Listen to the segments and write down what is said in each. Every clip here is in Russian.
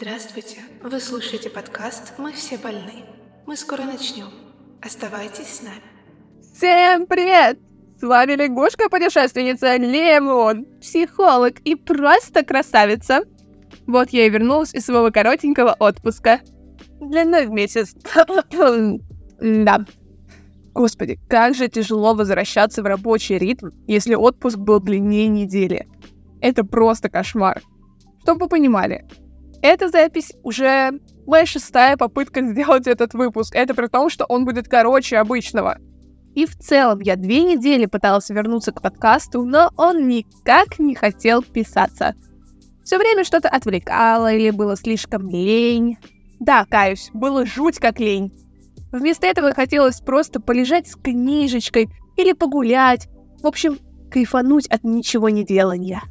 Здравствуйте! Вы слушаете подкаст «Мы все больны». Мы скоро начнем. Оставайтесь с нами. Всем привет! С вами лягушка-путешественница Лемон, психолог и просто красавица. Вот я и вернулась из своего коротенького отпуска. Длиной в месяц. да. Господи, как же тяжело возвращаться в рабочий ритм, если отпуск был длиннее недели. Это просто кошмар. Чтобы вы понимали, эта запись уже моя шестая попытка сделать этот выпуск. Это при том, что он будет короче обычного. И в целом я две недели пыталась вернуться к подкасту, но он никак не хотел писаться. Все время что-то отвлекало или было слишком лень. Да, каюсь, было жуть как лень. Вместо этого хотелось просто полежать с книжечкой или погулять. В общем, кайфануть от ничего не делания.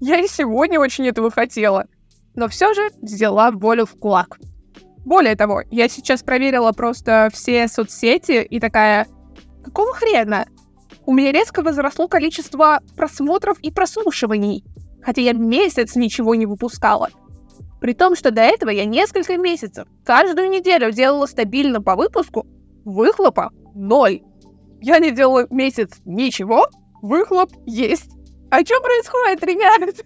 Я и сегодня очень этого хотела но все же взяла волю в кулак. Более того, я сейчас проверила просто все соцсети и такая, какого хрена? У меня резко возросло количество просмотров и прослушиваний, хотя я месяц ничего не выпускала. При том, что до этого я несколько месяцев, каждую неделю делала стабильно по выпуску, выхлопа ноль. Я не делала месяц ничего, выхлоп есть. А что происходит, ребят?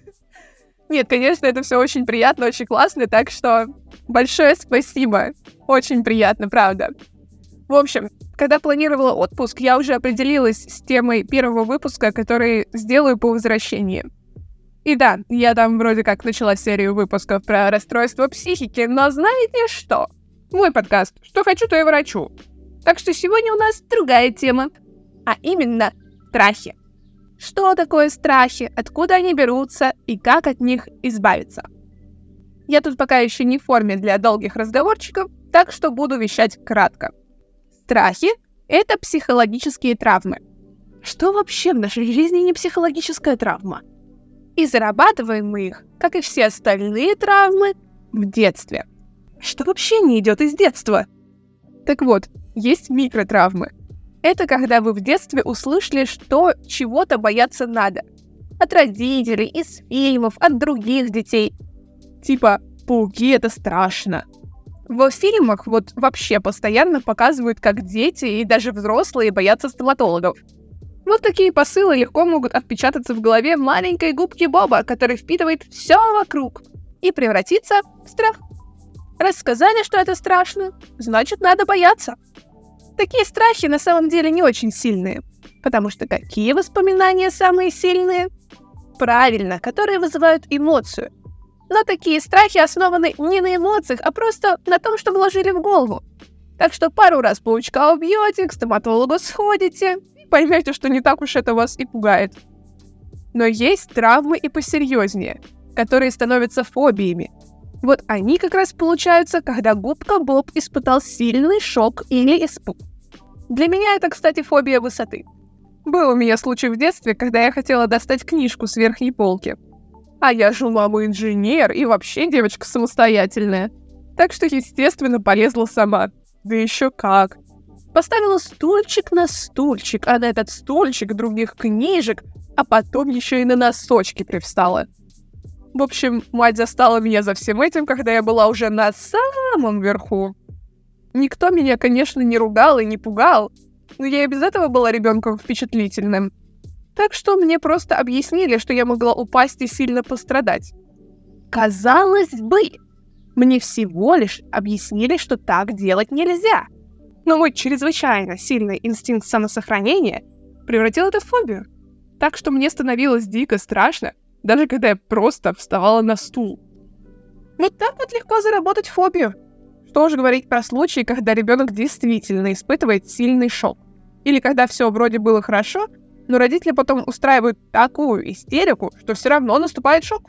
Нет, конечно, это все очень приятно, очень классно, так что большое спасибо. Очень приятно, правда. В общем, когда планировала отпуск, я уже определилась с темой первого выпуска, который сделаю по возвращении. И да, я там вроде как начала серию выпусков про расстройство психики, но знаете что? Мой подкаст «Что хочу, то и врачу». Так что сегодня у нас другая тема, а именно страхи. Что такое страхи, откуда они берутся и как от них избавиться. Я тут пока еще не в форме для долгих разговорчиков, так что буду вещать кратко. Страхи — это психологические травмы. Что вообще в нашей жизни не психологическая травма? И зарабатываем мы их, как и все остальные травмы, в детстве. Что вообще не идет из детства? Так вот, есть микротравмы. Это когда вы в детстве услышали, что чего-то бояться надо. От родителей, из фильмов, от других детей. Типа, пауки это страшно. В фильмах вот вообще постоянно показывают, как дети и даже взрослые боятся стоматологов. Вот такие посылы легко могут отпечататься в голове маленькой губки Боба, который впитывает все вокруг и превратиться в страх. Рассказали, что это страшно, значит, надо бояться. Такие страхи на самом деле не очень сильные. Потому что какие воспоминания самые сильные? Правильно, которые вызывают эмоцию. Но такие страхи основаны не на эмоциях, а просто на том, что вложили в голову. Так что пару раз паучка убьете, к стоматологу сходите и поймете, что не так уж это вас и пугает. Но есть травмы и посерьезнее, которые становятся фобиями, вот они как раз получаются, когда губка Боб испытал сильный шок или испуг. Для меня это, кстати, фобия высоты. Был у меня случай в детстве, когда я хотела достать книжку с верхней полки. А я же мама инженер и вообще девочка самостоятельная. Так что, естественно, полезла сама. Да еще как. Поставила стульчик на стульчик, а на этот стульчик других книжек, а потом еще и на носочки привстала. В общем, мать застала меня за всем этим, когда я была уже на самом верху. Никто меня, конечно, не ругал и не пугал, но я и без этого была ребенком впечатлительным. Так что мне просто объяснили, что я могла упасть и сильно пострадать. Казалось бы, мне всего лишь объяснили, что так делать нельзя. Но мой чрезвычайно сильный инстинкт самосохранения превратил это в фобию. Так что мне становилось дико страшно, даже когда я просто вставала на стул. Вот так вот легко заработать фобию. Что же говорить про случаи, когда ребенок действительно испытывает сильный шок. Или когда все вроде было хорошо, но родители потом устраивают такую истерику, что все равно наступает шок.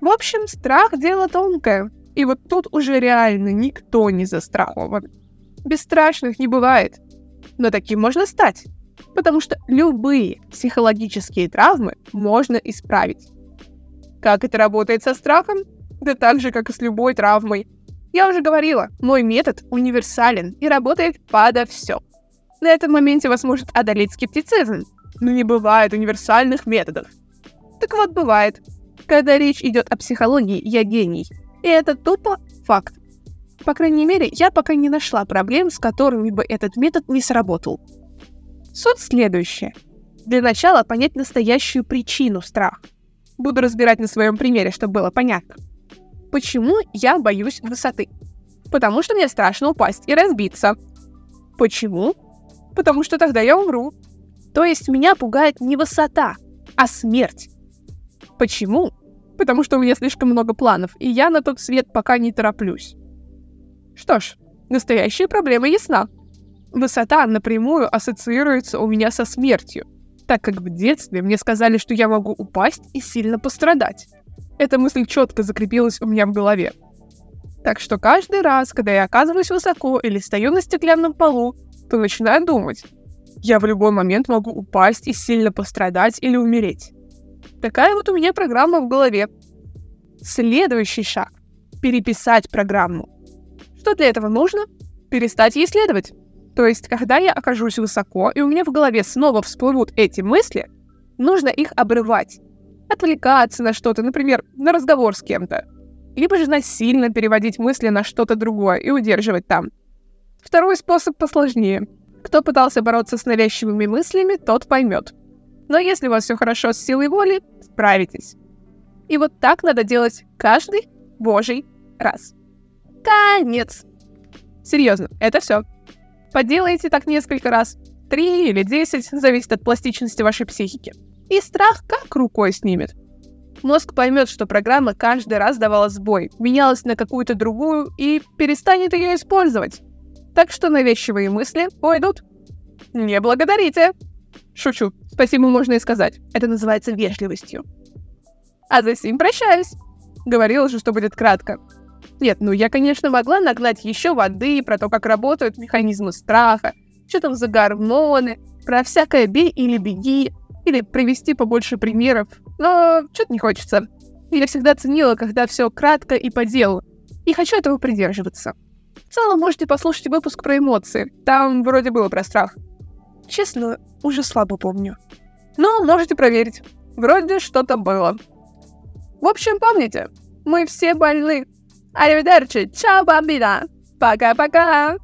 В общем, страх — дело тонкое. И вот тут уже реально никто не застрахован. Бесстрашных не бывает. Но таким можно стать потому что любые психологические травмы можно исправить. Как это работает со страхом? Да так же, как и с любой травмой. Я уже говорила, мой метод универсален и работает подо все. На этом моменте вас может одолеть скептицизм, но не бывает универсальных методов. Так вот, бывает. Когда речь идет о психологии, я гений. И это тупо факт. По крайней мере, я пока не нашла проблем, с которыми бы этот метод не сработал. Суть следующая. Для начала понять настоящую причину страха. Буду разбирать на своем примере, чтобы было понятно. Почему я боюсь высоты? Потому что мне страшно упасть и разбиться. Почему? Потому что тогда я умру. То есть меня пугает не высота, а смерть. Почему? Потому что у меня слишком много планов, и я на тот свет пока не тороплюсь. Что ж, настоящая проблема ясна. Высота напрямую ассоциируется у меня со смертью, так как в детстве мне сказали, что я могу упасть и сильно пострадать. Эта мысль четко закрепилась у меня в голове. Так что каждый раз, когда я оказываюсь высоко или стою на стеклянном полу, то начинаю думать, я в любой момент могу упасть и сильно пострадать или умереть. Такая вот у меня программа в голове. Следующий шаг — переписать программу. Что для этого нужно? Перестать ей следовать. То есть, когда я окажусь высоко, и у меня в голове снова всплывут эти мысли, нужно их обрывать. Отвлекаться на что-то, например, на разговор с кем-то. Либо же насильно переводить мысли на что-то другое и удерживать там. Второй способ посложнее. Кто пытался бороться с навязчивыми мыслями, тот поймет. Но если у вас все хорошо с силой воли, справитесь. И вот так надо делать каждый божий раз. Конец. Серьезно, это все. Поделайте так несколько раз. Три или десять, зависит от пластичности вашей психики. И страх как рукой снимет. Мозг поймет, что программа каждый раз давала сбой, менялась на какую-то другую и перестанет ее использовать. Так что навязчивые мысли пойдут. Не благодарите. Шучу. Спасибо можно и сказать. Это называется вежливостью. А за сим прощаюсь. Говорила же, что будет кратко. Нет, ну я, конечно, могла нагнать еще воды про то, как работают механизмы страха, что там за гормоны, про всякое бей или беги, или привести побольше примеров, но что-то не хочется. Я всегда ценила, когда все кратко и по делу, и хочу этого придерживаться. В целом можете послушать выпуск про эмоции, там вроде было про страх. Честно, уже слабо помню. Но можете проверить, вроде что-то было. В общем, помните, мы все больны, Аривидерчи, чао, бомбина. Пока-пока.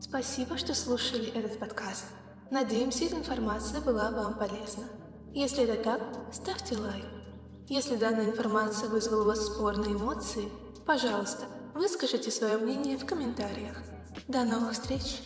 Спасибо, что слушали этот подкаст. Надеемся, эта информация была вам полезна. Если это так, ставьте лайк. Если данная информация вызвала у вас спорные эмоции, пожалуйста, выскажите свое мнение в комментариях. До новых встреч!